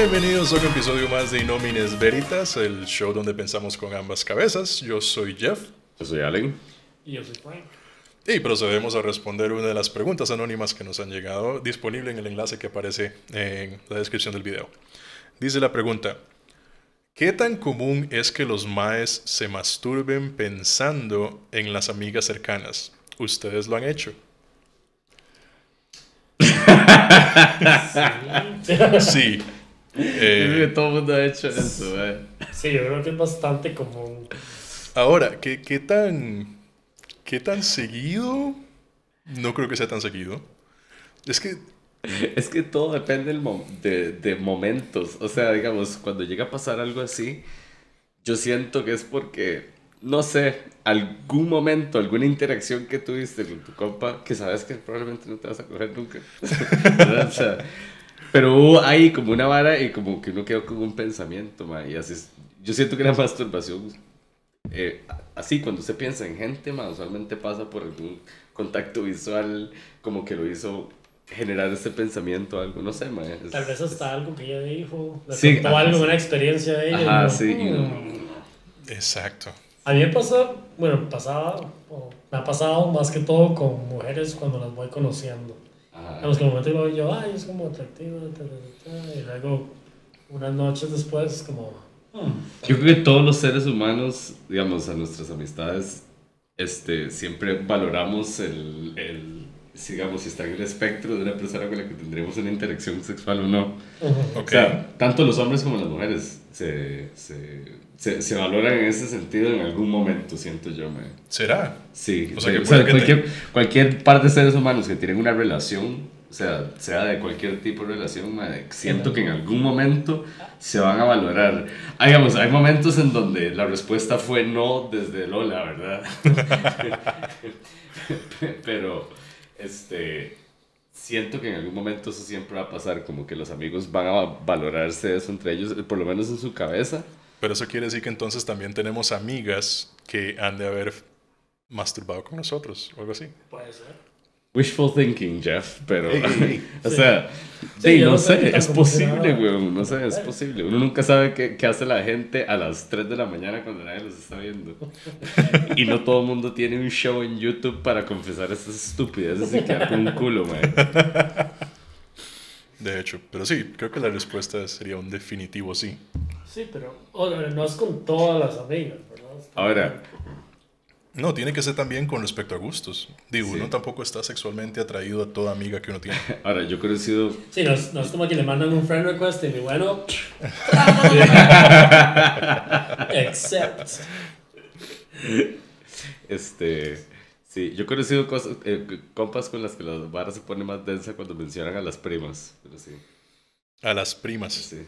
Bienvenidos a un episodio más de Inomines Veritas, el show donde pensamos con ambas cabezas. Yo soy Jeff. Yo soy Allen. Y yo soy Frank. Y procedemos a responder una de las preguntas anónimas que nos han llegado, disponible en el enlace que aparece en la descripción del video. Dice la pregunta, ¿qué tan común es que los maes se masturben pensando en las amigas cercanas? ¿Ustedes lo han hecho? sí. Que Eh, todo el mundo ha hecho eso, eh. Sí, yo creo que es bastante común. ahora, ¿qué, qué tan, ¿qué tan seguido? No creo que sea tan seguido. Es que Es que todo depende del mom- de, de momentos. O sea, digamos, cuando llega a pasar algo así, yo siento que es porque, no sé, algún momento, alguna interacción que tuviste con tu compa, que sabes que probablemente no te vas a coger nunca. O sea, pero hubo ahí como una vara y como que uno quedó con un pensamiento, ma, y así es- Yo siento que la masturbación, eh, así cuando se piensa en gente, ma, usualmente pasa por algún contacto visual, como que lo hizo generar ese pensamiento, algo, no sé, ma, es- Tal vez hasta algo que ella dijo. Le Sí, contó ajá, algo, sí. una experiencia de ella. Ajá, uno, sí, "Mm". Exacto. A mí me pasa, bueno, pasaba, o me ha pasado más que todo con mujeres cuando las voy conociendo. Ajá. Digamos que el momento lo yo, ay, es como atractiva, ta, ta, ta, ta", y luego unas noches después es como, "Mm". Yo creo que todos los seres humanos, digamos, a nuestras amistades, este, siempre valoramos el, el digamos, si está en el espectro de una persona con la que tendremos una interacción sexual o no. Ujú. Ok. O sea, tanto los hombres como las mujeres se, se, se, se valoran en ese sentido en algún momento, siento yo. me ¿Será? Sí, O sea, que o sea, puede que cualquier, cualquier par de seres humanos que tienen una relación, o sea, sea de cualquier tipo de relación, siento que en algún momento se van a valorar. Ah, digamos, hay momentos en donde la respuesta fue no desde Lola, ¿verdad? Pero, este, siento que en algún momento eso siempre va a pasar, como que los amigos van a valorarse eso entre ellos, por lo menos en su cabeza. Pero eso quiere decir que entonces también tenemos amigas que han de haber masturbado con nosotros o algo así. puede ser. Wishful thinking, Jeff, pero, Ey, ey, ey. o sea, Sí, sí, no no sé es posible, weón, no sé, es posible. Uno nunca sabe qué, qué hace la gente a las 3 de la mañana cuando nadie los está viendo. Y no todo el mundo tiene un show en YouTube para confesar esas estupideces y quedar con un culo, man. De hecho, pero sí, creo que la respuesta sería un definitivo sí. Sí, pero o, no es con todas las amigas, ¿verdad? Ahora, No, tiene que ser también con respecto a gustos. Digo, Sí. uno tampoco está sexualmente atraído a toda amiga que uno tiene. ahora, yo he conocido, Sí, no es, no es como que le mandan un friend request y bueno. Except. este, sí, yo he conocido cosas, eh, compas con las que la vara se pone más densa cuando mencionan a las primas, pero sí, A las primas. sí.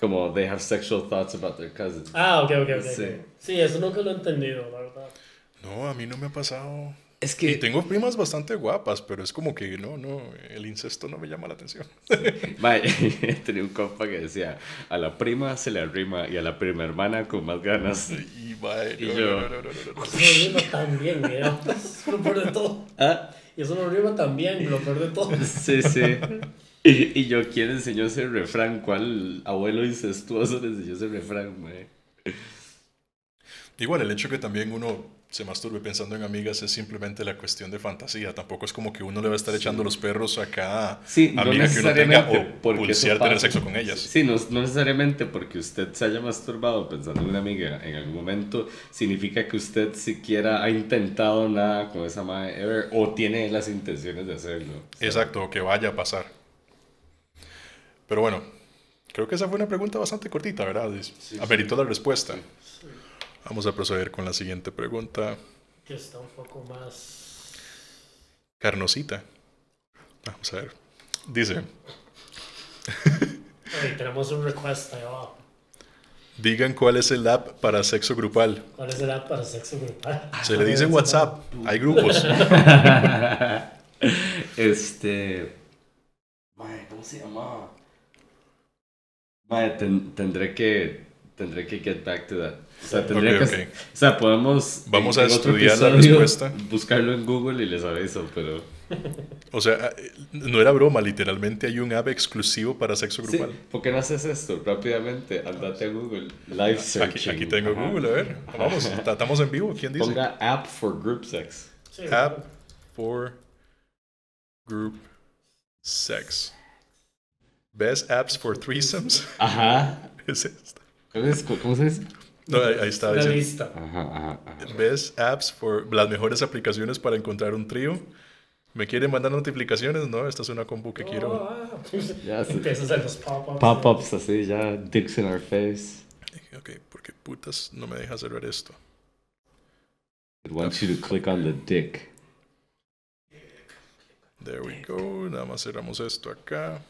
Como they have sexual thoughts about their cousins. Ah, ok, ok, ok. Sí. Sí. sí, eso nunca lo he entendido, la verdad. No, a mí no me ha pasado. Es Y tengo primas bastante guapas, pero es como que no, no, el incesto no me llama la atención. Mae, tenía un compa que decía, a la prima se le arrima y a la prima hermana con más ganas. Y, mae, Y no, yo- no, no, no, no, no, no. Eso no rima tan bien, güey. Eso es lo peor de todo. ¿Ah? Y eso no rima tan bien, lo peor de todo. Sí, sí. Y, y yo, ¿quién enseñó ese refrán? ¿Cuál abuelo incestuoso le enseñó ese refrán, mae? Igual, el hecho que también uno se masturbe pensando en amigas es simplemente la cuestión de fantasía. Tampoco es como que uno le va a estar echando los perros a cada Sí, no amiga que uno tenga o pulsear tener sexo con ellas. Sí, no, no necesariamente porque usted se haya masturbado pensando en una amiga en algún momento significa que usted siquiera ha intentado nada con esa madre ever o tiene las intenciones de hacerlo. Sea, Exacto, que vaya a pasar. Pero bueno, creo que esa fue una pregunta bastante cortita, ¿verdad? Es- Ameritó la respuesta. Vamos a proceder con la siguiente pregunta. Que está un poco más. Carnosita. Vamos a ver. Dice, Ay, tenemos un request ahí abajo. digan cuál es el app para sexo grupal. ¿Cuál es el app para sexo grupal? Se le dice en WhatsApp. Hay grupos. Este. Mae, ¿cómo se llama? Mae, ten- tendré que. Tendré que get back to that. O sea, tendría Ok, que. ok. O sea, podemos. Vamos en- a en estudiar la respuesta. Buscarlo en Google y les aviso, pero. O sea, no era broma, literalmente hay un app exclusivo para sexo Sí, grupal. ¿por qué no haces esto rápidamente? Andate a Google. Live searching. Aquí, aquí tengo Ajá. Google, a ver. Vamos, ta- estamos en vivo. ¿Quién dice? Ponga app for group sex. Sí, App for group sex. Best apps for threesomes. Ajá. es esta. ¿Cómo, es? ¿Cómo se dice? No, ahí, ahí está. Una dice, lista. Ajá, ajá, ajá. Best apps for las mejores aplicaciones para encontrar un trío. ¿Me quieren mandar notificaciones? No, esta es una compu que quiero. Ah, Ya. Empiezas a los pop-ups. Pop-ups así, ya, dicks in our face. Ok, porque putas no me deja cerrar esto. It wants you to click on the dick. There we go. Nada más cerramos esto acá.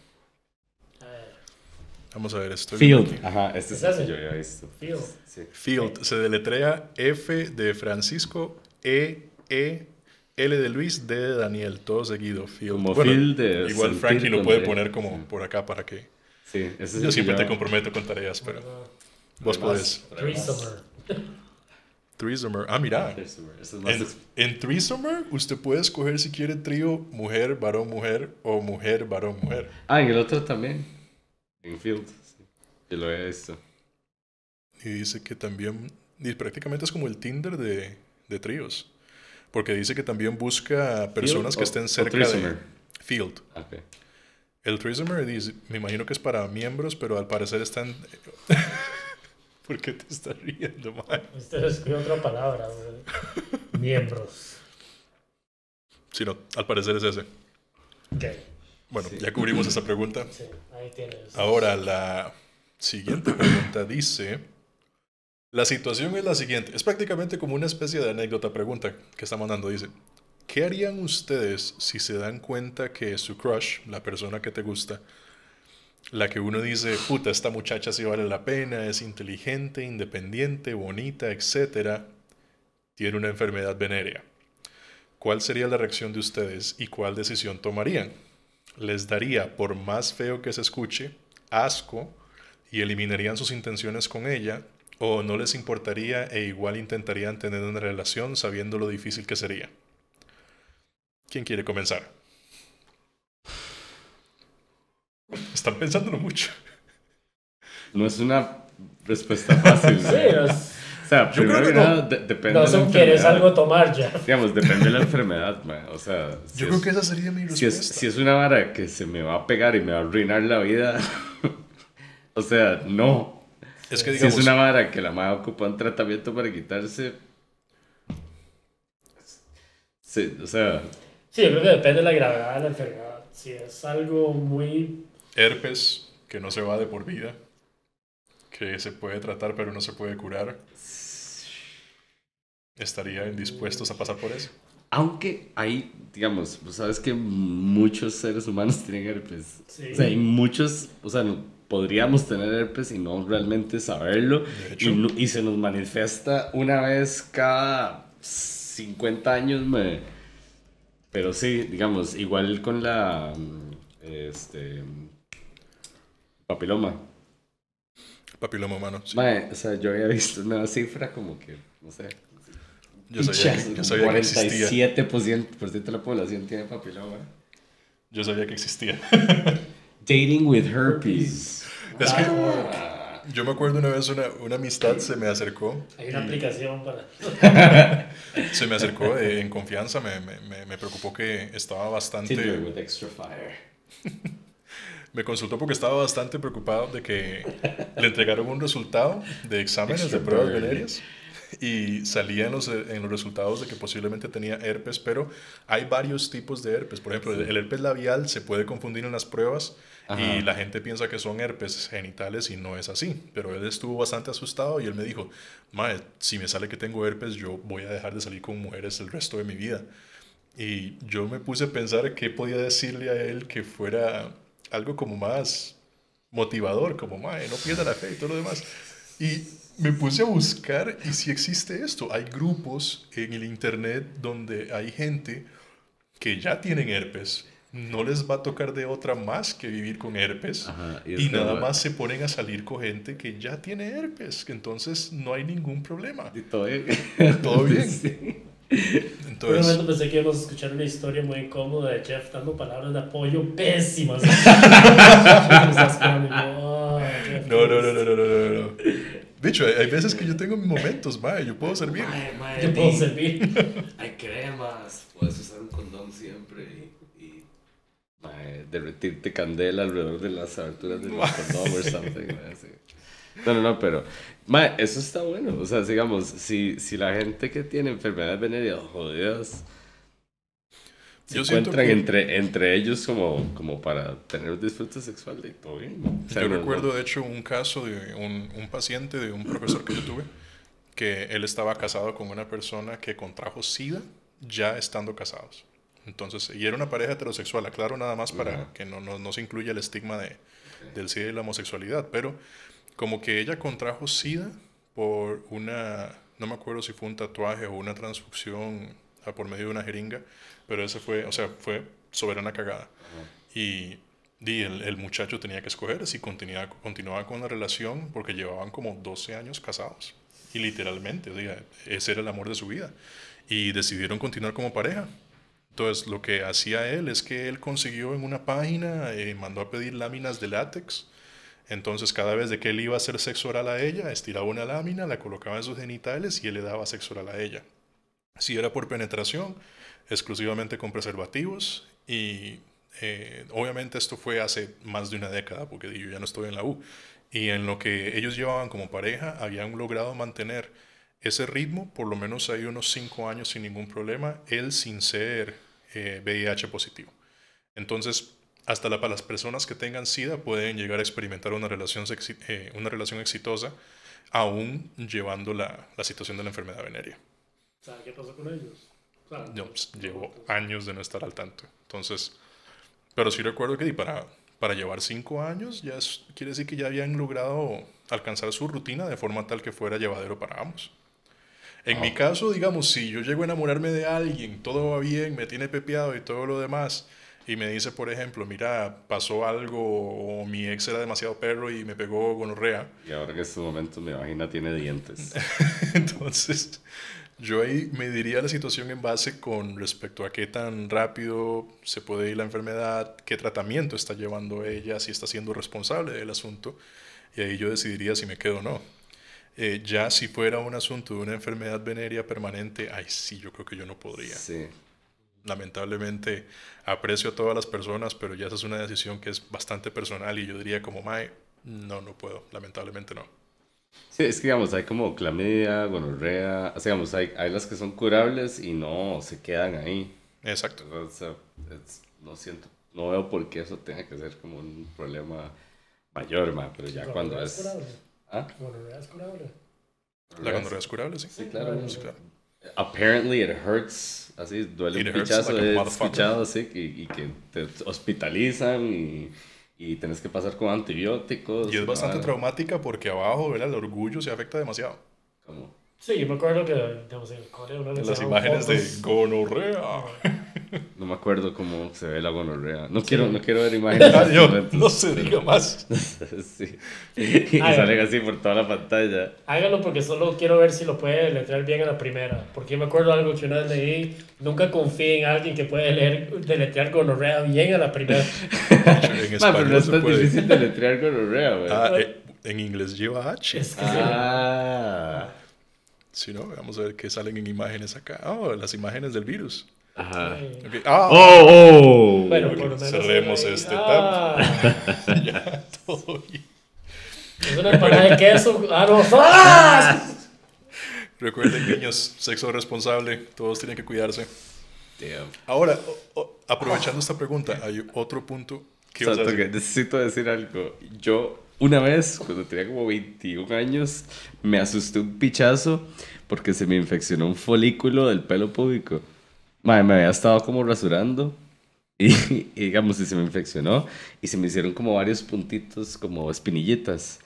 Vamos a ver esto. viendo Field. aquí. Ajá, este ¿Es es el ese? que yo había visto. Field. Sí. Field se deletrea F de Francisco, E, E, L de Luis, D de Daniel, todo seguido. Field. Como Bueno, field de igual Frankie lo puede poner como Sí. por acá para que. Sí, ese es el Yo siempre te yo- comprometo con tareas, pero Ah, vos podés. Threesomer. Threesomer. Ah, mira. Threesomer, eso es más En, en Threesomer, usted puede escoger si quiere trío mujer, varón, mujer o mujer, varón, mujer. Ah, en el otro también. En Field. Sí. Lo había visto. Y dice que también, y prácticamente es como el Tinder de, de tríos. Porque dice que también busca personas que o- estén o cerca de threesomer? Field. Ok. El threesomer dice, me imagino que es para miembros, pero al parecer están... ¿Por qué te estás riendo, man? Usted escribió otra palabra. Miembros. Sí, no, al parecer es ese. Ok. Bueno, Sí. ya cubrimos esa pregunta. Sí, ahí tienes. Ahora, la siguiente pregunta dice... La situación es la siguiente. Es prácticamente como una especie de anécdota pregunta que está mandando. Dice, ¿qué harían ustedes si se dan cuenta que su crush, la persona que te gusta, la que uno dice, puta, esta muchacha sí vale la pena, es inteligente, independiente, bonita, etcétera, tiene una enfermedad venérea? ¿Cuál sería la reacción de ustedes y cuál decisión tomarían? ¿Les daría, por más feo que se escuche, asco y eliminarían sus intenciones con ella? ¿O no les importaría e igual intentarían tener una relación sabiendo lo difícil que sería? ¿Quién quiere comenzar? Están pensándolo mucho. No es una respuesta fácil. Sí, ¿no? es- O sea, Yo primero creo que que no. nada, de- depende no de la son quieres enfermedad. algo tomar ya. Digamos, depende de la enfermedad, man. O sea, si Yo es- creo que esa sería mi si es, respuesta. si es una vara que se me va a pegar y me va a arruinar la vida, o sea, no. Es que Si digamos, es una vara que la madre ocupa un tratamiento para quitarse. Sí, o sea, Sí, yo creo que depende de la gravedad de la enfermedad. Si es algo muy... herpes que no se va de por vida, que se puede tratar pero no se puede curar, ¿estarían dispuestos a pasar por eso? aunque hay, digamos, pues sabes que muchos seres humanos tienen herpes. Sí. O sea, hay muchos, o sea, no- podríamos tener herpes y no realmente saberlo. De hecho. Y, no- y se nos manifiesta una vez cada 50 años, me... pero sí, digamos, igual con la este papiloma. Papiloma humano. sí. Mae, o sea, yo había visto una cifra como que, no sé, Yo sabía, que, yo sabía que existía. 47% por ciento de la población tiene papiloma. Yo sabía que existía. Dating with herpes. Es que Ah, yo me acuerdo una vez una, una amistad se me acercó. Hay una aplicación para... Se me acercó eh, en confianza, me, me, me- preocupó que estaba bastante... Tinder with extra fire. Me consultó porque estaba bastante preocupado de que le entregaron un resultado de exámenes Extra de pruebas burn. Y salía en los, en los resultados de que posiblemente tenía herpes, pero hay varios tipos de herpes. Por ejemplo, el herpes labial se puede confundir en las pruebas Ajá. y la gente piensa que son herpes genitales y no es así. Pero él estuvo bastante asustado y él me dijo, Mae, si me sale que tengo herpes, yo voy a dejar de salir con mujeres el resto de mi vida. Y yo me puse a pensar qué podía decirle a él que fuera algo como más motivador, como, mae, no pierda la fe y todo lo demás. Y me puse a buscar y si existe esto. Hay grupos en el internet donde hay gente que ya tienen herpes, no les va a tocar de otra más que vivir con herpes. Ajá, y es nada más se ponen a salir con gente que ya tiene herpes, que entonces no hay ningún problema. Y todo bien. Todo bien. Sí. Por un Entonces, momento pensé que íbamos a escuchar una historia muy incómoda de Jeff dando palabras de apoyo pésimas. no, no, no, no, no, no, no, no. Bicho, hay, hay veces que yo tengo mis momentos, mae, yo puedo servir. Mae, mae, Yo puedo servir. Hay cremas, puedes usar un condón siempre y, y mae, derretirte candela alrededor de las aberturas del condón o something. mae, así. No, no, no, pero mae, eso está bueno. O sea, digamos, si, si la gente que tiene enfermedades venéreas jodidas se Yo encuentran que- entre, entre ellos como, como para tener un disfrute sexual de todo bien. O sea, Yo no- no- recuerdo, de hecho, un caso de un, un paciente de un profesor que yo tuve, que él estaba casado con una persona que contrajo SIDA ya estando casados. Entonces, y era una pareja heterosexual, aclaro nada más para Ajá. que no, no, no se incluya el estigma de, del SIDA y la homosexualidad, pero como que ella contrajo SIDA por una, no me acuerdo si fue un tatuaje o una transfusión por medio de una jeringa, pero ese fue, o sea, fue soberana cagada. Y, y el, el muchacho tenía que escoger si continuaba, continuaba con la relación porque llevaban como 12 años casados. Y literalmente, diga, ese era el amor de su vida. Y decidieron continuar como pareja. Entonces, lo que hacía él es que él consiguió en una página, eh, mandó a pedir láminas de látex. Entonces, cada vez de que él iba a hacer sexo oral a ella, estiraba una lámina, la colocaba en sus genitales y él le daba sexo oral a ella. Si era por penetración, exclusivamente con preservativos y eh, obviamente esto fue hace más de una década porque yo ya no estoy en la U. Y en lo que ellos llevaban como pareja habían logrado mantener ese ritmo por lo menos hay unos cinco años sin ningún problema él sin ser eh, VIH positivo. Entonces hasta la- para las personas que tengan SIDA pueden llegar a experimentar una relación, eh, una relación exitosa aún llevando la, la situación de la enfermedad venérea ¿Sabes qué pasó con ellos? O sea, yo pues, llevo años de no estar al tanto. Entonces, pero sí recuerdo que para, para llevar cinco años, ya es- quiere decir que ya habían logrado alcanzar su rutina de forma tal que fuera llevadero para ambos. En mi caso, digamos, si yo llego a enamorarme de alguien, todo va bien, me tiene pepeado y todo lo demás, y me dice, por ejemplo, mira, pasó algo, o mi ex era demasiado perro y me pegó gonorrea, Y ahora en estos momentos mi vagina tiene dientes. Entonces, yo ahí me diría la situación en base con respecto a qué tan rápido se puede ir la enfermedad, qué tratamiento está llevando ella, si está siendo responsable del asunto, y ahí yo decidiría si me quedo o no. Eh, ya si fuera un asunto de una enfermedad venérea permanente, ay sí, yo creo que yo no podría. Sí. Lamentablemente aprecio a todas las personas, pero ya esa es una decisión que es bastante personal y yo diría como, Mae, no, no puedo, lamentablemente no. Sí, es que digamos, hay como clamidia, gonorrea, o sea, digamos, hay, hay las que son curables y no se quedan ahí. Exacto. O sea, es- no siento, no veo por qué eso tenga que ser como un problema mayor, ma, pero ya cuando ¿Gonorrea es... curable? ¿Ah? ¿Gonorrea es curable? La gonorrea es curable, sí. Sí, claro. Sí, claro. Apparently it hurts, así duele It un hurts pichazo, like motherfucker. escuchado así, y, y que te hospitalizan y, y tenés que pasar con antibióticos. Y es bastante vara. traumática porque abajo, ¿verdad? El orgullo se afecta demasiado. Sí, yo me acuerdo que, digamos, en el cole uno le Las imágenes de gonorrea. No me acuerdo cómo se ve la gonorrea. No quiero, no quiero ver imágenes. Ah, de yo, no se diga más. sí. Y salen así por toda la pantalla. Hágalo porque solo quiero ver si lo puede letrear bien a la primera. Porque yo me acuerdo algo que una vez leí. Nunca confíe en alguien que puede leer, deletrear gonorrea bien a la primera. En Ma, pero no español es tan puede. difícil deletrear gonorrea, güey. Ah, eh, en inglés lleva H. Es que Ah. Si no, vamos a ver qué salen en imágenes acá. Oh, las imágenes del virus. Ajá. sí. Ok. Ah, ¡Oh! oh. Bueno, Ok, por lo menos. cerremos ahí- este ah, ya, todo bien. Es una empanada de queso. Ah, no. ¡Ah! Recuerden, niños, sexo responsable, todos tienen que cuidarse. Damn. Ahora, o- o- aprovechando esta pregunta, hay otro punto que ibas a Santo, que necesito decir algo. Yo, una vez, cuando tenía como 21 años, me asusté un pichazo porque se me infeccionó un folículo del pelo púbico. Madre, me había estado como rasurando y, y digamos, y se me infeccionó y se me hicieron como varios puntitos, como espinillitas.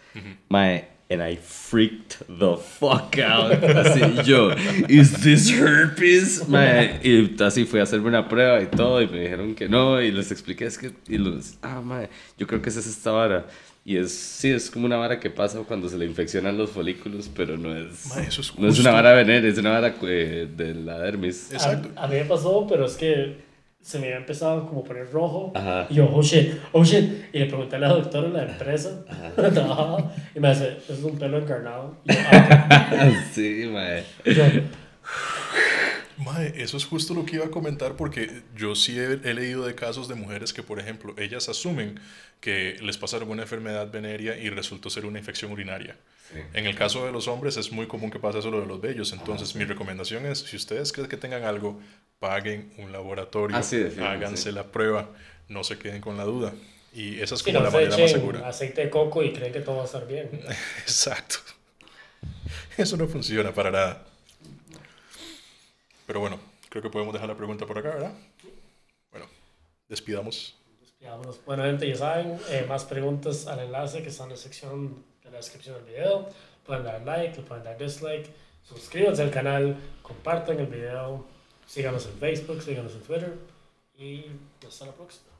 Mae, and I freaked the fuck out. Así yo, ¿is this herpes? Mae, y así fui a hacerme una prueba y todo, y me dijeron que no, y les expliqué, es que, y los, ah, mae, yo creo que esa es esta vara. Y es, sí, es como una vara que pasa cuando se le infeccionan los folículos, pero no es, Ma, eso es no es una vara venérea, es una vara eh, de la dermis. Exacto. A, a mí me pasó, pero es que se me había empezado como a poner rojo. Ajá. Y yo, oh shit, oh shit. Y le pregunté a la doctora en la empresa. Trabajaba, y me dice, es un pelo encarnado. Y yo, ah, sí, mae. Eso es justo lo que iba a comentar porque yo sí he, he leído de casos de mujeres que, por ejemplo, ellas asumen que les pasa alguna enfermedad venérea y resultó ser una infección urinaria. Sí. En el caso de los hombres es muy común que pase eso lo de los vellos. Entonces, mi recomendación es, si ustedes creen que tengan algo, paguen un laboratorio, Ah, sí, háganse sí. la prueba, no se queden con la duda. Y esa es como no la manera más segura. aceite de coco y creen que todo va a estar bien. Exacto. Eso no funciona para nada. Pero bueno, creo que podemos dejar la pregunta por acá, ¿verdad? Bueno, despidamos. Ya, bueno, gente, ya saben, eh, más preguntas al enlace que está en la sección de la descripción del video. Pueden dar like, pueden dar dislike, suscríbanse al canal, compartan el video, síganos en Facebook, síganos en Twitter y hasta la próxima.